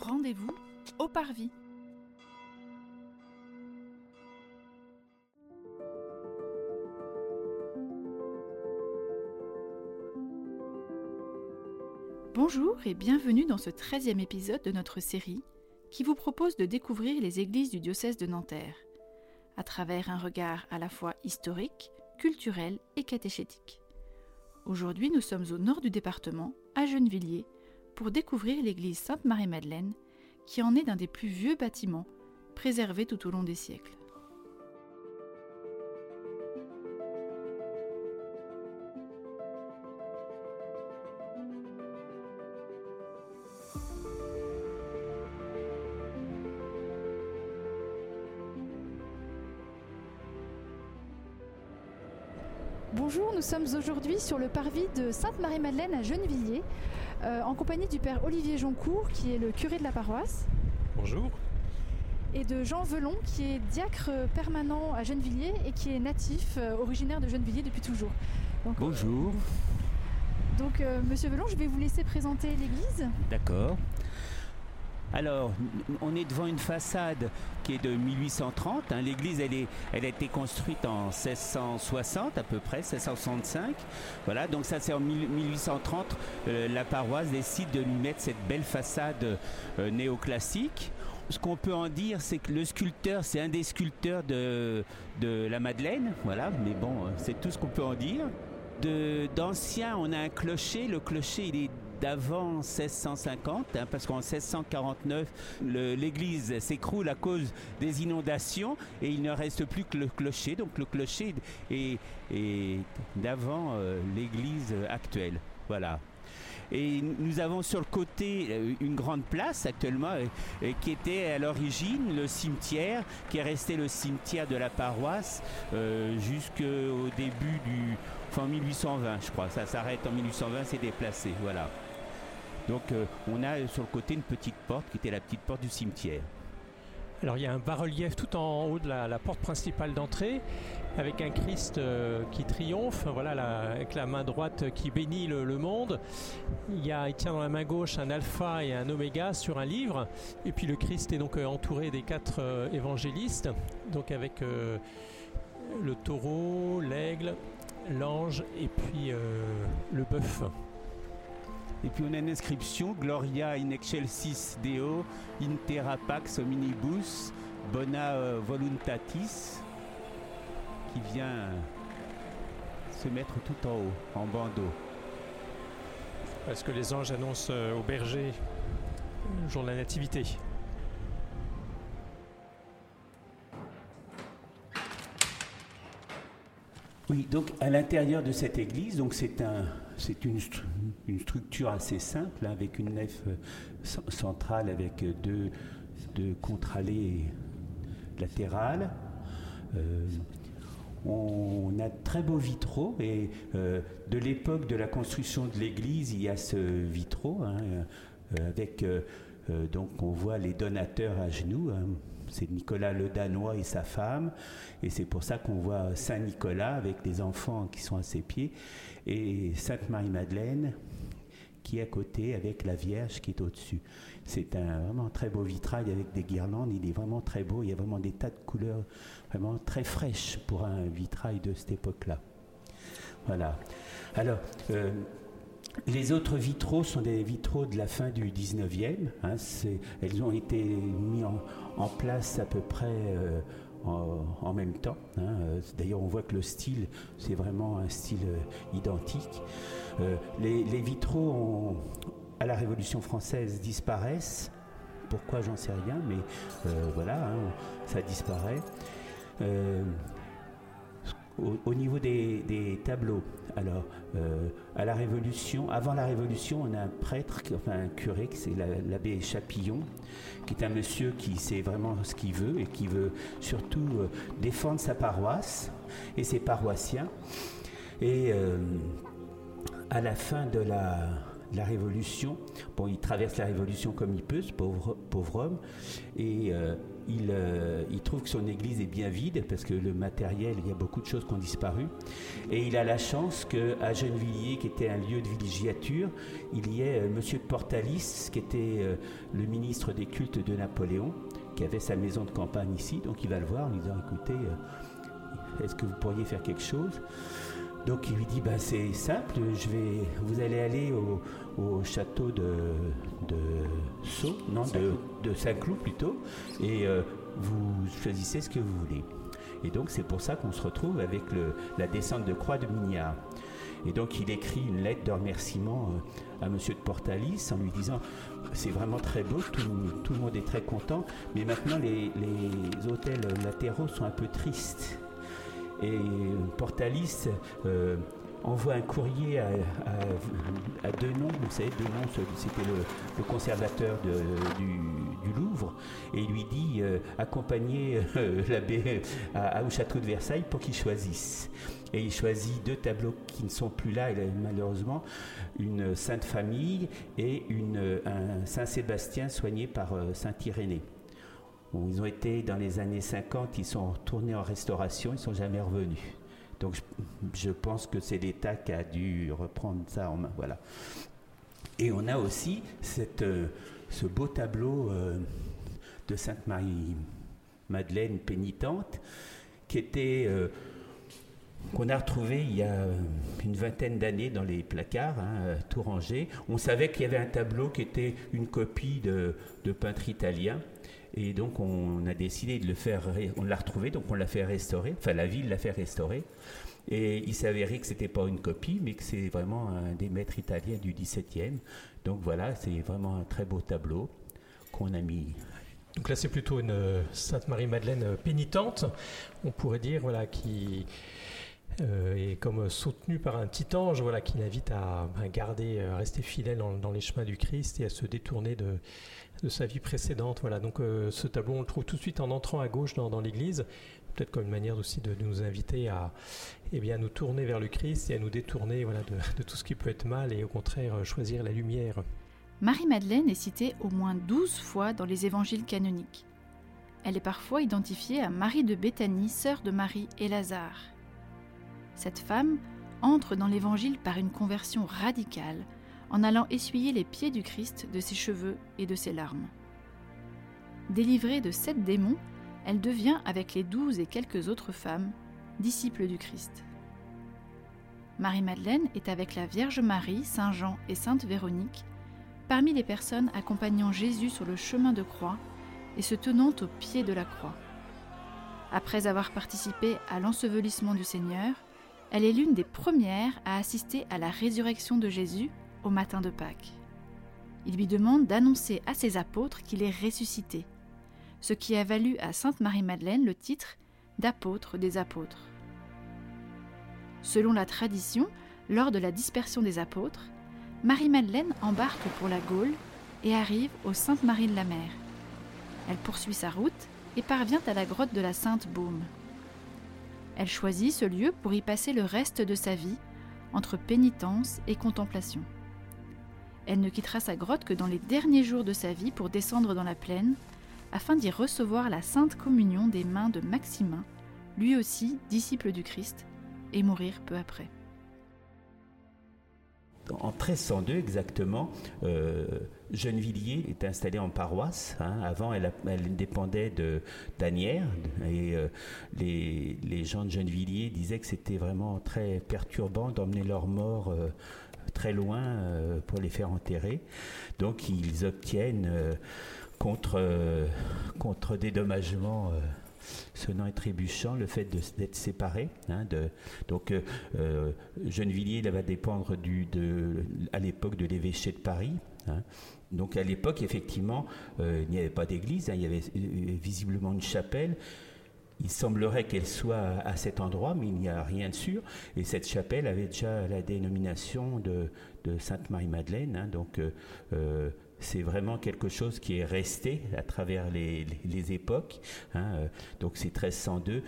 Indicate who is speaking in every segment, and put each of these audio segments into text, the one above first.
Speaker 1: Rendez-vous au Parvis. Bonjour et bienvenue dans ce 13e épisode de notre série qui vous propose de découvrir les églises du diocèse de Nanterre à travers un regard à la fois historique, culturel et catéchétique. Aujourd'hui, nous sommes au nord du département, à Gennevilliers, pour découvrir l'église Sainte-Marie-Madeleine, qui en est d'un des plus vieux bâtiments préservés tout au long des siècles. Bonjour, nous sommes aujourd'hui sur le parvis de Sainte-Marie-Madeleine à Gennevilliers, euh, en compagnie du père Olivier Joncourt, qui est le curé de la paroisse.
Speaker 2: Bonjour.
Speaker 1: Et de Jean Velon, qui est diacre permanent à Gennevilliers et qui est natif, euh, originaire de Gennevilliers depuis toujours.
Speaker 2: Donc, Bonjour.
Speaker 1: donc, euh, monsieur Velon, je vais vous laisser présenter l'église.
Speaker 2: D'accord. Alors, on est devant une façade qui est de 1830. Hein. L'église, elle, a été construite en 1660 à peu près, 1665. Voilà, donc ça c'est en 1830. Euh, la paroisse décide de lui mettre cette belle façade euh, néoclassique. Ce qu'on peut en dire, c'est que le sculpteur, c'est un des sculpteurs de, de la Madeleine. Voilà, mais bon, euh, c'est tout ce qu'on peut en dire. D'ancien, on a un clocher. Le clocher, il est d'avant 1650, hein, parce qu'en 1649, l'église s'écroule à cause des inondations et il ne reste plus que le clocher. Donc le clocher est, d'avant euh, l'église actuelle. Voilà. Et nous avons sur le côté euh, une grande place actuellement euh, qui était à l'origine le cimetière, qui est resté le cimetière de la paroisse jusqu'au début du... Enfin 1820 je crois. Ça s'arrête en 1820, c'est déplacé. Voilà. Donc euh, on a sur le côté une petite porte qui était la petite porte du cimetière.
Speaker 3: Alors il y a un bas-relief tout en haut de la, porte principale d'entrée avec un Christ euh, qui triomphe, voilà, avec la main droite qui bénit le, monde. Il, y a, il tient dans la main gauche un alpha et un oméga sur un livre. Et puis le Christ est donc euh, entouré des quatre évangélistes, donc avec le taureau, l'aigle, l'ange et puis le bœuf.
Speaker 2: Et puis on a une inscription Gloria in excelsis Deo, intera pax hominibus, bona euh, voluntatis, qui vient se mettre tout en haut, en bandeau.
Speaker 3: Est-ce que les anges annoncent euh, au berger le jour de la nativité?
Speaker 2: Oui, donc à l'intérieur de cette église, donc c'est un, c'est une, une, structure assez simple hein, avec une nef euh, centrale avec deux, deux contre-allées latérales. Euh, on a de très beaux vitraux et euh, de l'époque de la construction de l'église, il y a ce vitraux hein, avec donc on voit les donateurs à genoux. Hein, c'est Nicolas le Danois et sa femme, et c'est pour ça qu'on voit Saint Nicolas avec des enfants qui sont à ses pieds, et Sainte Marie-Madeleine qui est à côté avec la Vierge qui est au-dessus. C'est un vraiment très beau vitrail avec des guirlandes, il est vraiment très beau, il y a vraiment des tas de couleurs vraiment très fraîches pour un vitrail de cette époque-là. Voilà. Alors, euh, les autres vitraux sont des vitraux de la fin du 19e. Hein, elles ont été mises en, place à peu près euh, en, même temps. Hein. D'ailleurs, on voit que le style, c'est vraiment un style euh, identique. Euh, les, vitraux, à la Révolution française, disparaissent. Pourquoi, j'en sais rien, mais voilà, hein, ça disparaît. Au, niveau des, tableaux, alors euh, à la Révolution, avant la Révolution, on a un prêtre, enfin un curé, c'est l'abbé Chapillon, qui est un monsieur qui sait vraiment ce qu'il veut et qui veut surtout euh, défendre sa paroisse et ses paroissiens. Et euh, à la fin de la, la Révolution. Bon, il traverse la Révolution comme il peut, ce pauvre, homme, et euh, il, euh, il, trouve que son église est bien vide parce que le matériel, il y a beaucoup de choses qui ont disparu. Et il a la chance qu'à Gennevilliers, qui était un lieu de villégiature, il y ait Monsieur de Portalis, qui était le ministre des cultes de Napoléon, qui avait sa maison de campagne ici. Donc il va le voir en lui disant écoutez, est-ce que vous pourriez faire quelque chose? Donc il lui dit bah, c'est simple, je vais, vous allez aller au, château de, de Sceaux, non de, Saint-Cloud plutôt, et euh, vous choisissez ce que vous voulez. Et donc c'est pour ça qu'on se retrouve avec la descente de croix de Mignard. Et donc il écrit une lettre de remerciement euh, à Monsieur de Portalis en lui disant c'est vraiment très beau, tout, le monde est très content, mais maintenant les, les hôtels latéraux sont un peu tristes. Et Portalis euh, envoie un courrier à, à, Denon, vous savez, Denon, c'était le, conservateur du, Louvre, et lui dit euh, accompagner euh, l'abbé au château de Versailles pour qu'il choisisse. Et il choisit deux tableaux qui ne sont plus là, malheureusement, une Sainte Famille et une, un Saint Sébastien soigné par Saint Irénée ils ont été dans les années 50, ils sont retournés en restauration, ils ne sont jamais revenus. Donc je, pense que c'est l'État qui a dû reprendre ça en main. Voilà. Et on a aussi euh, ce beau tableau euh, de Sainte Marie Madeleine pénitente euh, qu'on a retrouvé il y a une vingtaine d'années dans les placards, hein, tout rangé. On savait qu'il y avait un tableau qui était une copie de, de peintre italien et donc on a décidé de le faire, on l'a retrouvé, donc on l'a fait restaurer, enfin la ville l'a fait restaurer. Et il s'avérait que ce n'était pas une copie, mais que c'est vraiment un des maîtres italiens du XVIIe. Donc voilà, c'est vraiment un très beau tableau qu'on a mis.
Speaker 3: Donc là, c'est plutôt une euh, Sainte Marie-Madeleine euh, pénitente, on pourrait dire, voilà, qui euh, est comme soutenue par un petit ange, voilà, qui l'invite à, garder, à rester fidèle dans, les chemins du Christ et à se détourner de, de sa vie précédente. Voilà, donc euh, ce tableau, on le trouve tout de suite en entrant à gauche dans, l'église, peut-être comme une manière aussi de, nous inviter à, eh bien, nous tourner vers le Christ et à nous détourner voilà, de, tout ce qui peut être mal et au contraire euh, choisir la lumière.
Speaker 1: Marie-Madeleine est citée au moins douze fois dans les évangiles canoniques. Elle est parfois identifiée à Marie de Béthanie, sœur de Marie et Lazare. Cette femme entre dans l'évangile par une conversion radicale en allant essuyer les pieds du Christ de ses cheveux et de ses larmes. Délivrée de sept démons, elle devient, avec les douze et quelques autres femmes, disciple du Christ. Marie-Madeleine est avec la Vierge Marie, Saint Jean et Sainte Véronique parmi les personnes accompagnant Jésus sur le chemin de croix et se tenant au pied de la croix. Après avoir participé à l'ensevelissement du Seigneur, elle est l'une des premières à assister à la résurrection de Jésus au matin de Pâques. Il lui demande d'annoncer à ses apôtres qu'il est ressuscité, ce qui a valu à Sainte Marie-Madeleine le titre d'apôtre des apôtres. Selon la tradition, lors de la dispersion des apôtres, Marie-Madeleine embarque pour la Gaule et arrive au Sainte-Marie de la Mer. Elle poursuit sa route et parvient à la grotte de la Sainte Baume. Elle choisit ce lieu pour y passer le reste de sa vie, entre pénitence et contemplation. Elle ne quittera sa grotte que dans les derniers jours de sa vie pour descendre dans la plaine, afin d'y recevoir la sainte communion des mains de Maximin, lui aussi disciple du Christ, et mourir peu après.
Speaker 2: En 1302 exactement, euh, Gennevilliers est installée en paroisse. Hein. Avant, elle, dépendait de et euh, les, gens de Gennevilliers disaient que c'était vraiment très perturbant d'emmener leurs morts euh, très loin pour les faire enterrer. Donc ils obtiennent contre, contre dédommagement sonnant et trébuchant le fait d'être séparés. Hein, donc euh, Gennevilliers va dépendre à l'époque de l'évêché de Paris. Hein. Donc à l'époque, effectivement, il n'y avait pas d'église, hein, il y avait visiblement une chapelle. Il semblerait qu'elle soit à cet endroit, mais il n'y a rien de sûr. Et cette chapelle avait déjà la dénomination de, Sainte Marie-Madeleine. Hein. donc, euh, euh, c'est vraiment quelque chose qui est resté à travers les, époques. Hein. donc, c'est 1302.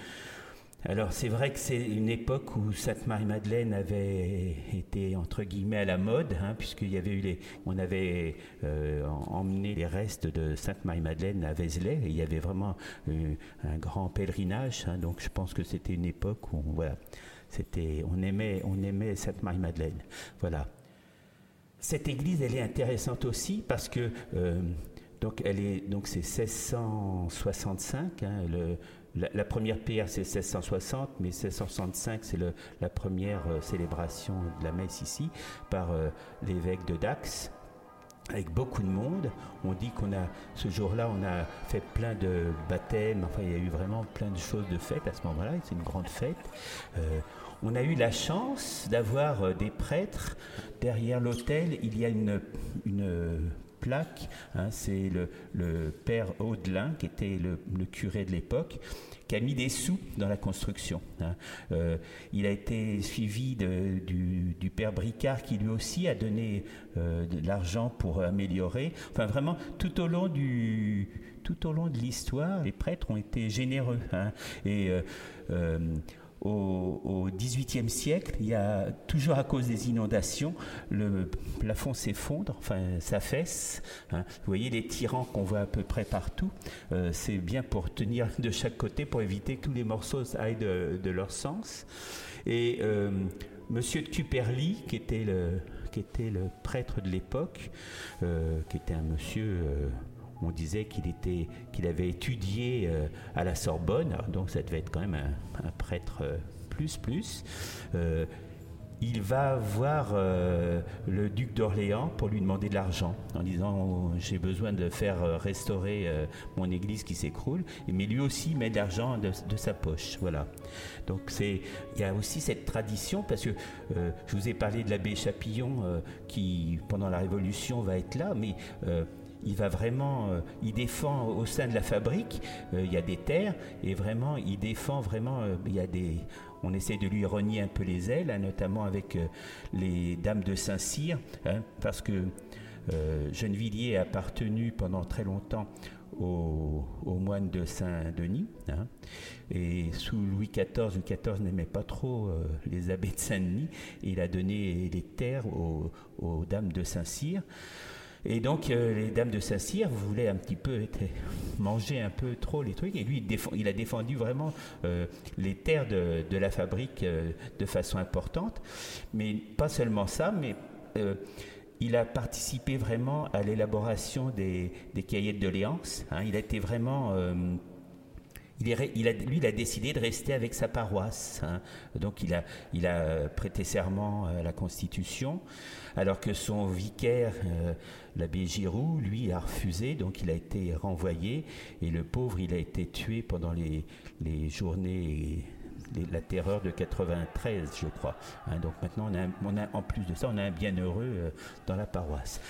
Speaker 2: Alors c'est vrai que c'est une époque où Sainte-Marie-Madeleine avait été entre guillemets à la mode, hein, puisqu'il y avait eu les, on avait euh, emmené les restes de Sainte-Marie-Madeleine à Vézelay, il y avait vraiment euh, un grand pèlerinage. Hein, donc je pense que c'était une époque où voilà, c'était, on aimait, on aimait Sainte-Marie-Madeleine. Voilà. Cette église, elle est intéressante aussi parce que euh, donc elle est donc c'est 1665. Hein, la, première pierre, c'est 1660, mais 1665, c'est la première euh, célébration de la messe ici par euh, l'évêque de Dax avec beaucoup de monde. On dit qu'on a, ce jour-là, on a fait plein de baptêmes, enfin il y a eu vraiment plein de choses de fête à ce moment-là, c'est une grande fête. On a eu la chance d'avoir des prêtres. Derrière l'autel, il y a une, plaque. Hein, c'est le, père Audelin, qui était le, curé de l'époque, qui a mis des sous dans la construction. Hein. Euh, il a été suivi du, père Bricard, qui lui aussi a donné euh, de l'argent pour améliorer. Enfin, vraiment, tout au long du tout au long de l'histoire, les prêtres ont été généreux. Hein. et euh, au, XVIIIe siècle, il y a toujours à cause des inondations, le plafond s'effondre, enfin s'affaisse. Hein. Vous voyez les tyrans qu'on voit à peu près partout. Euh, c'est bien pour tenir de chaque côté, pour éviter que tous les morceaux aillent de, leur sens. Et euh, Monsieur de qui était le, qui était le prêtre de l'époque, euh, qui était un monsieur on disait qu'il était, qu'il avait étudié euh, à la Sorbonne, donc ça devait être quand même un, prêtre euh, plus plus. Euh, il va voir le duc d'Orléans pour lui demander de l'argent en disant oh, j'ai besoin de faire restaurer mon église qui s'écroule. Mais lui aussi met de l'argent de, sa poche. Voilà. Donc c'est il y a aussi cette tradition parce que je vous ai parlé de l'abbé Chapillon qui pendant la Révolution va être là. Mais il va vraiment, euh, il défend au sein de la fabrique, euh, il y a des terres, et vraiment, il défend vraiment, euh, il y a des, on essaie de lui renier un peu les ailes, hein, notamment avec les dames de Saint-Cyr, hein, parce que Gennevilliers a appartenu pendant très longtemps aux, moines de Saint-Denis. Hein, et sous Louis XIV, Louis XIV n'aimait pas trop les abbés de Saint-Denis. Et il a donné les terres aux, aux dames de Saint-Cyr. Et donc, euh, les dames de Saint-Cyr voulaient un petit peu manger un peu trop les trucs. Et lui, il, a défendu vraiment euh, les terres de, la fabrique euh, de façon importante. Mais pas seulement ça, mais il a participé vraiment à l'élaboration des, cahiers de doléances. Hein. Il a été vraiment il, a, lui, il a décidé de rester avec sa paroisse. Hein. Donc, il a, il a prêté serment à la Constitution, alors que son vicaire, euh, l'abbé Giroud, lui, a refusé. Donc, il a été renvoyé. Et le pauvre, il a été tué pendant les, les journées la terreur de 93, je crois. Hein. donc maintenant, on a, en plus de ça, on a un bienheureux euh, dans la paroisse.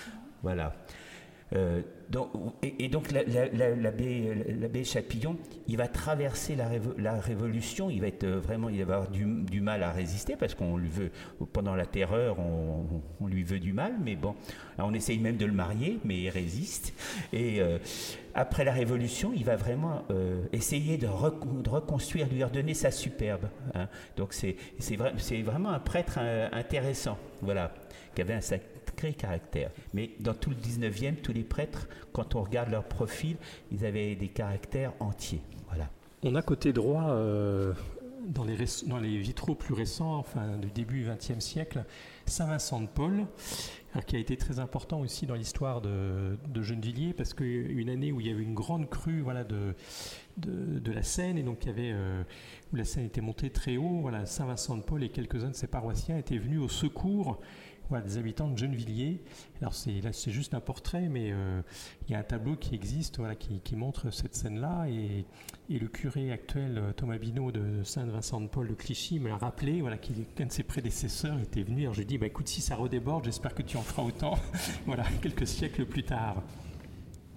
Speaker 2: Voilà. Euh, et, donc l'abbé Chapillon, il va traverser la, révolution, il va être euh, vraiment, il va avoir du, mal à résister parce qu'on lui veut, pendant la terreur, on, lui veut du mal, mais bon, on essaye même de le marier, mais il résiste. Et euh, après la révolution, il va vraiment essayer de, reconstruire, lui redonner sa superbe. Hein. Donc c'est vraiment un prêtre intéressant, voilà, qui avait un sac caractère. Mais dans tout le 19e, tous les prêtres, quand on regarde leur profil, ils avaient des caractères entiers. Voilà.
Speaker 3: On a côté droit, euh, dans, les vitraux plus récents, enfin du début XXe siècle, Saint Vincent de Paul, qui a été très important aussi dans l'histoire de, de Gennevilliers, parce qu'une année où il y avait une grande crue voilà, de, de, la Seine, et donc il y avait, euh, où la Seine était montée très haut, voilà, Saint Vincent de Paul et quelques-uns de ses paroissiens étaient venus au secours des habitants de Gennevilliers. Alors c'est là c'est juste un portrait, mais euh, il y a un tableau qui existe, voilà, qui, montre cette scène-là, et, le curé actuel euh, Thomas Binot de Saint-Vincent-de-Paul de Clichy me l'a rappelé, voilà, qu'un de ses prédécesseurs était venu. Alors je lui ai dit, bah, écoute, si ça redéborde, j'espère que tu en feras autant. voilà, quelques siècles plus tard.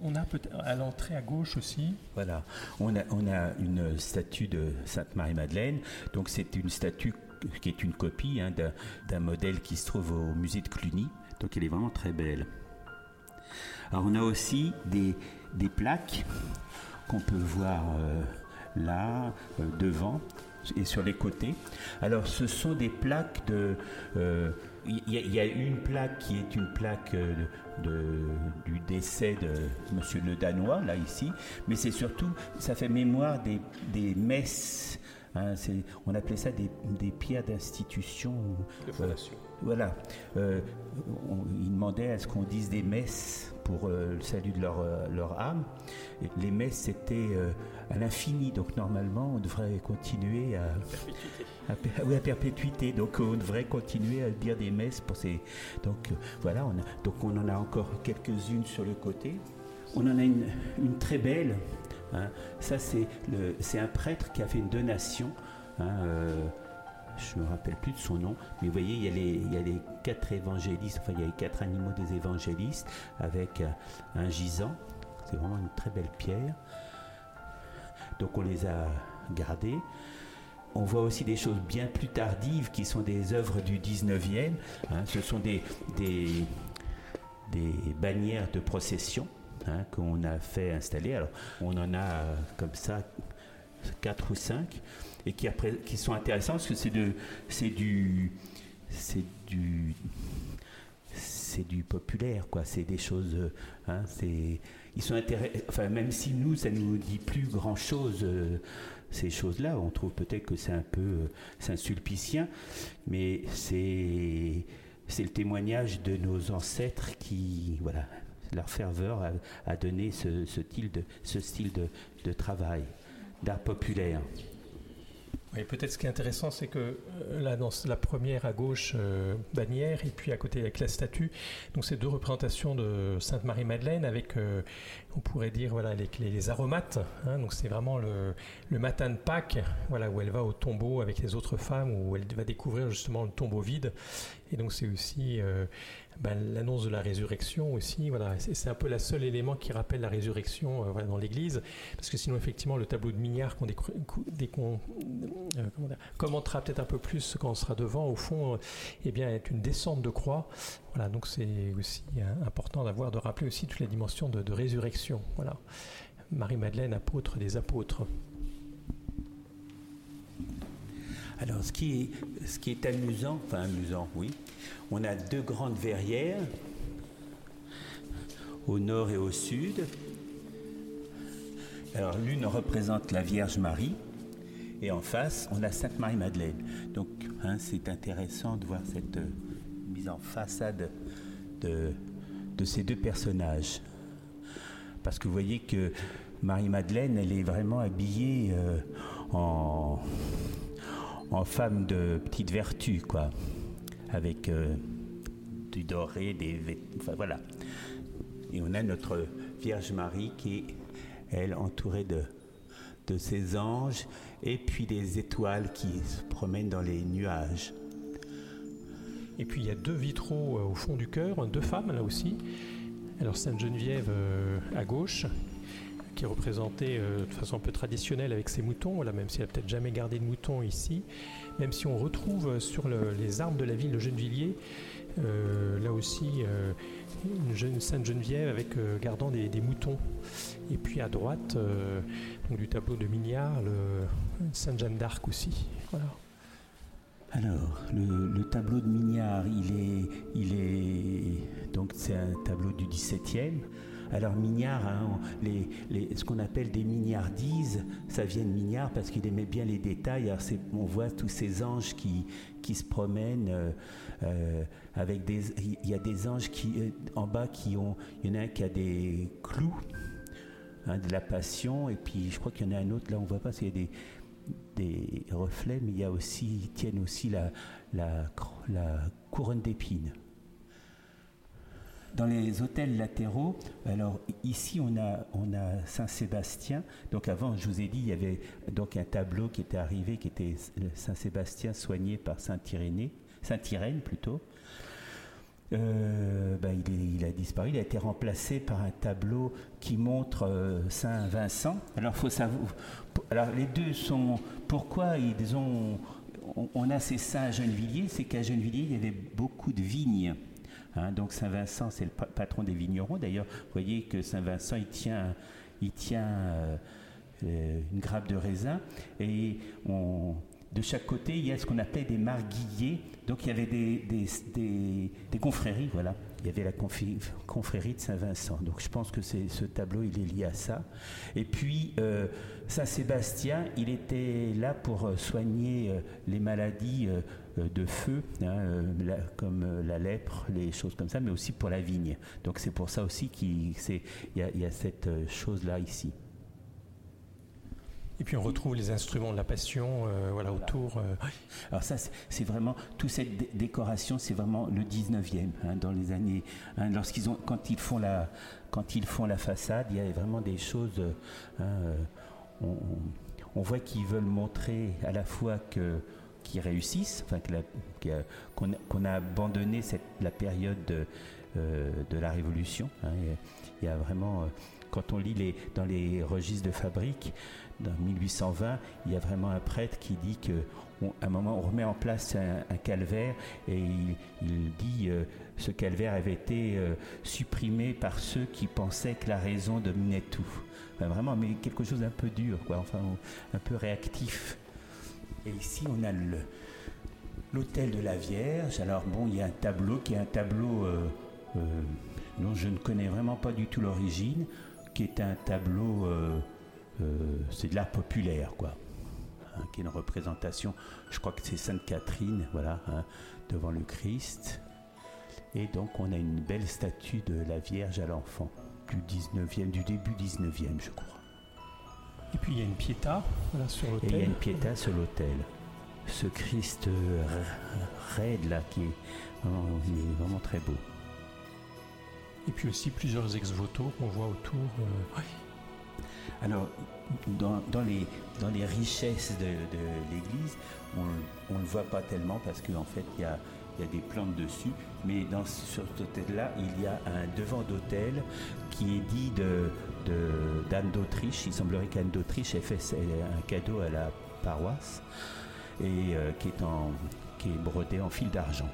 Speaker 3: On a peut-être à l'entrée à gauche aussi.
Speaker 2: Voilà, on a, on a une statue de Sainte Marie-Madeleine. Donc c'est une statue qui est une copie hein, d'un modèle qui se trouve au musée de Cluny. Donc elle est vraiment très belle. Alors on a aussi des, des plaques qu'on peut voir euh, là, euh, devant. et sur les côtés. Alors ce sont des plaques de... Il y, a une plaque qui est une plaque du décès de Monsieur le Danois, là ici, mais c'est surtout, ça fait mémoire des, des messes Hein, on appelait ça des, pierres d'institution.
Speaker 3: De fondation.
Speaker 2: voilà. Euh, ils demandaient à ce qu'on dise des messes pour euh, le salut de leur, euh, leur âme. les messes, c'était à l'infini. Donc normalement, on devrait continuer à...
Speaker 3: perpétuité.
Speaker 2: oui, à perpétuité. Donc on devrait continuer à dire des messes pour ces... Donc voilà, on donc on en a encore quelques-unes sur le côté. On en a une, une très belle Hein. Ça, c'est un prêtre qui a fait une donation. Hein, euh, je me rappelle plus de son nom, mais vous voyez, il y a les, quatre évangélistes, enfin, il y a les quatre animaux des évangélistes avec euh, un gisant. C'est vraiment une très belle pierre. Donc, on les a gardés. On voit aussi des choses bien plus tardives qui sont des œuvres du 19e. Hein. Ce sont des bannières de procession Hein, qu'on a fait installer. Alors, on en a euh, comme ça quatre ou cinq et qui, sont intéressants parce que c'est du, populaire, quoi. C'est des choses, euh, hein, ils sont. Enfin, même si nous, ça nous dit plus grand chose. Euh, ces choses-là, on trouve peut-être que c'est un peu, c'est un sulpicien, mais c'est, c'est le témoignage de nos ancêtres qui, voilà, leur ferveur a, donné ce, style de, travail, d'art populaire.
Speaker 3: Oui, peut-être ce qui est intéressant, c'est que euh, là, dans la première à gauche, euh, bannière, et puis à côté avec la statue, donc ces deux représentations de Sainte Marie-Madeleine avec, euh, on pourrait dire, voilà, les, les aromates. Hein, donc c'est vraiment le, matin de Pâques, voilà, où elle va au tombeau avec les autres femmes, où elle va découvrir justement le tombeau vide. Et donc c'est aussi ben, l'annonce de la résurrection aussi. Voilà, c'est un peu le seul élément qui rappelle la résurrection euh, dans l'Église, parce que sinon effectivement le tableau de Mignard qu'on euh, commentera peut-être un peu plus quand on sera devant, au fond, eh bien est une descente de croix. Voilà, donc c'est aussi hein, important d'avoir de rappeler aussi toutes les dimensions de, de résurrection. Voilà, Marie-Madeleine, apôtre des apôtres.
Speaker 2: Alors, ce qui est, amusant, enfin amusant, oui, on a deux grandes verrières au nord et au sud. Alors, l'une représente la Vierge Marie et en face, on a Sainte Marie-Madeleine. Donc, hein, c'est intéressant de voir cette euh, mise en façade de, de ces deux personnages. Parce que vous voyez que Marie-Madeleine, elle est vraiment habillée euh, en en femme de petite vertu, quoi, avec euh, du doré, des, enfin voilà. Et on a notre Vierge Marie qui est, elle, entourée de, ses anges et puis des étoiles qui se promènent dans les nuages.
Speaker 3: Et puis il y a deux vitraux euh, au fond du cœur, deux femmes là aussi. Alors Sainte Geneviève euh, à gauche qui est représentée euh, de façon un peu traditionnelle avec ses moutons, là, même si elle n'a peut-être jamais gardé de moutons ici, même si on retrouve sur les armes de la ville de Gennevilliers, euh, là aussi, euh, une jeune Sainte Geneviève avec gardant des, moutons. Et puis à droite, du tableau de Mignard, le Sainte Jeanne d'Arc aussi. Voilà.
Speaker 2: Alors, le, tableau de Mignard, il est, il est donc c'est un tableau du 17e. Alors Mignard, hein, ce qu'on appelle des mignardises, ça vient de Mignard parce qu'il aimait bien les détails. On voit tous ces anges qui, qui se promènent euh, euh, avec des... Il y a des anges qui, euh, en bas qui ont... Il y en a un qui a des clous, hein, de la passion, et puis je crois qu'il y en a un autre, là on voit pas s'il y a des, des reflets, mais il y a aussi, ils tiennent aussi la, la, la couronne d'épines. Dans les hôtels latéraux, alors ici on a, on a Saint-Sébastien. Donc avant, je vous ai dit, il y avait donc un tableau qui était arrivé, qui était Saint-Sébastien soigné par Saint-Irénée, Saint-Irène plutôt. Euh, ben, il, a disparu, il a été remplacé par un tableau qui montre euh, Saint Vincent. Alors faut savoir, alors les deux sont, pourquoi ils ont, on, on a ces saints à Gennevilliers, c'est qu'à Gennevilliers il y avait beaucoup de vignes. Hein, donc Saint-Vincent, c'est le patron des vignerons. D'ailleurs, vous voyez que Saint-Vincent, il tient, il tient euh, euh, une grappe de raisin et de chaque côté, il y a ce qu'on appelait des marguilliers. Donc il y avait des, des, confréries, voilà. Il y avait la confrérie de Saint-Vincent. Donc je pense que ce tableau, il est lié à ça. Et puis euh, Saint-Sébastien, il était là pour soigner les maladies de feu, hein, comme la lèpre, les choses comme ça, mais aussi pour la vigne. Donc c'est pour ça aussi qu'il y, y a cette chose-là ici.
Speaker 3: Et puis on retrouve les instruments de la passion euh, voilà, autour. Euh.
Speaker 2: Alors ça, c'est vraiment, toute cette décoration, c'est vraiment le 19e, hein, dans les années, hein, lorsqu'ils ont, quand ils font la, quand ils font la façade, il y a vraiment des choses, hein, euh, on, voit qu'ils veulent montrer à la fois que qu'ils réussissent, enfin qu'on a, abandonné cette, la période de, de la Révolution. il y a vraiment, quand on lit les, dans les registres de fabrique, dans 1820, il y a vraiment un prêtre qui dit que un moment, on remet en place un, calvaire et il, dit euh, ce calvaire avait été euh, supprimé par ceux qui pensaient que la raison dominait tout. vraiment, mais quelque chose d'un peu dur, quoi, enfin, un peu réactif. Et ici, on a l'hôtel de la Vierge. Alors, bon, il y a un tableau qui est un tableau euh, dont je ne connais vraiment pas du tout l'origine, qui est un tableau euh, c'est de l'art populaire, quoi. Hein, qui est une représentation, je crois que c'est Sainte Catherine, voilà, hein, devant le Christ. Et donc on a une belle statue de la Vierge à l'enfant, du 19e, du début 19e, je crois.
Speaker 3: Et puis il y a une piéta sur l'autel.
Speaker 2: Et il y a une piéta sur l'autel. Ce Christ raide là qui est vraiment, très beau.
Speaker 3: Et puis aussi plusieurs ex-voto qu'on voit autour. Euh,
Speaker 2: alors, dans, les, dans les richesses de, l'église, on ne le voit pas tellement parce qu'en fait, il y a, des plantes dessus, mais dans, sur cet hôtel-là, il y a un devant d'hôtel qui est dit d'Anne d'Autriche. Il semblerait qu'Anne d'Autriche ait fait un cadeau à la paroisse et euh, qui, est en, qui est brodé en fil d'argent.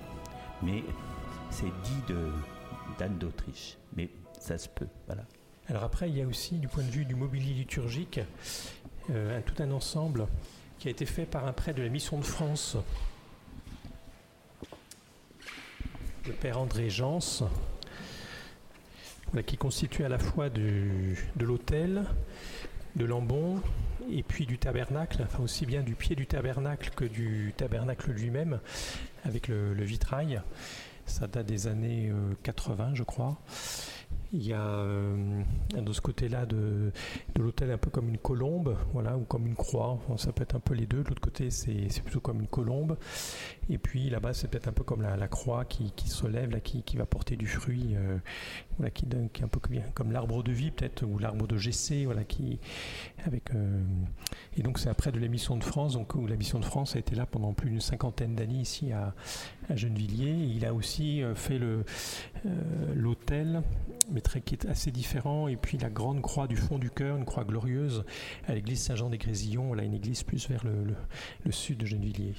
Speaker 2: Mais c'est dit d'Anne d'Autriche. Mais ça se peut, voilà.
Speaker 3: Alors après, il y a aussi, du point de vue du mobilier liturgique, euh, tout un ensemble qui a été fait par un prêtre de la Mission de France, le père André Jans, qui constitue à la fois de l'autel, de l'ambon et puis du tabernacle, enfin aussi bien du pied du tabernacle que du tabernacle lui-même, avec le, vitrail. Ça date des années 80, euh, je crois. Il y a euh, de ce côté-là de, de l'hôtel un peu comme une colombe, voilà, ou comme une croix. ça peut être un peu les deux. De l'autre côté, c'est plutôt comme une colombe. Et puis là-bas, c'est peut-être un peu comme la, croix qui, se lève, là, qui, qui, va porter du fruit, euh, voilà, qui, qui est un peu comme, l'arbre de vie peut-être, ou l'arbre de Gessé, voilà, qui avec. Euh, et donc c'est après de la mission de France, donc où la mission de France a été là pendant plus d'une cinquantaine d'années ici à, à Gennevilliers. Il a aussi fait le l'hôtel, qui est assez différent. Et puis la grande croix du fond du cœur, une croix glorieuse à l'église Saint-Jean-des-Grésillons, voilà une église plus vers le, sud de Gennevilliers.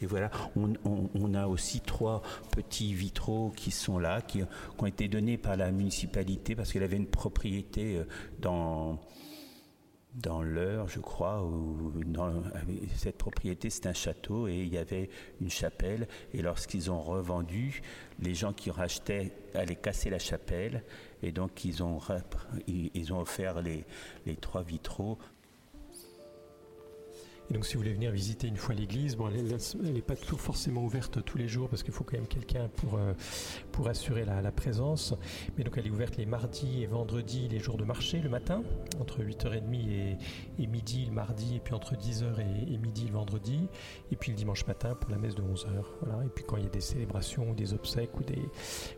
Speaker 2: Et voilà, on, a aussi trois petits vitraux qui sont là, qui, ont été donnés par la municipalité parce qu'elle avait une propriété euh, dans dans l'heure, je crois, cette propriété, c'est un château et il y avait une chapelle. Et lorsqu'ils ont revendu, les gens qui rachetaient allaient casser la chapelle et donc ils ont, ils ont offert les, les trois vitraux
Speaker 3: et donc, si vous voulez venir visiter une fois l'église, bon, elle n'est pas tout forcément ouverte tous les jours parce qu'il faut quand même quelqu'un pour, euh, pour assurer la, présence. Mais donc, elle est ouverte les mardis et vendredis, les jours de marché, le matin, entre 8h30 et, midi le mardi, et puis entre 10h et, midi le vendredi, et puis le dimanche matin pour la messe de 11h. Voilà. Et puis quand il y a des célébrations ou des obsèques ou des,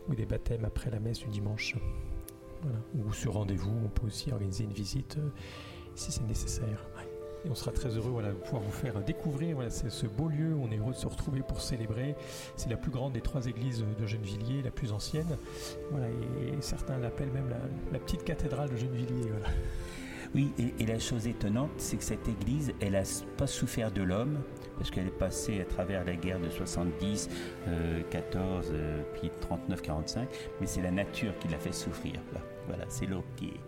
Speaker 3: ou des baptêmes après la messe du dimanche. Voilà. Ou sur rendez-vous, on peut aussi organiser une visite euh, si c'est nécessaire. Et on sera très heureux voilà, de pouvoir vous faire découvrir voilà, ce beau lieu on est heureux de se retrouver pour célébrer. C'est la plus grande des trois églises de Gennevilliers, la plus ancienne. Voilà, et, certains l'appellent même la, petite cathédrale de Gennevilliers. Voilà.
Speaker 2: Oui, et, la chose étonnante, c'est que cette église, elle n'a pas souffert de l'homme, parce qu'elle est passée à travers la guerre de 70, 14, euh, euh, puis 39, 45, mais c'est la nature qui l'a fait souffrir. Voilà, c'est l'homme qui est.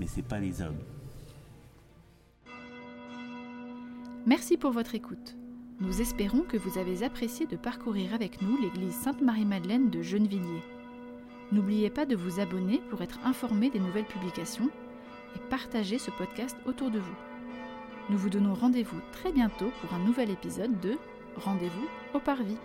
Speaker 2: Mais c'est pas les hommes.
Speaker 1: Merci pour votre écoute. Nous espérons que vous avez apprécié de parcourir avec nous l'église Sainte-Marie-Madeleine de Gennevilliers. N'oubliez pas de vous abonner pour être informé des nouvelles publications et partager ce podcast autour de vous. Nous vous donnons rendez-vous très bientôt pour un nouvel épisode de Rendez-vous au Parvis.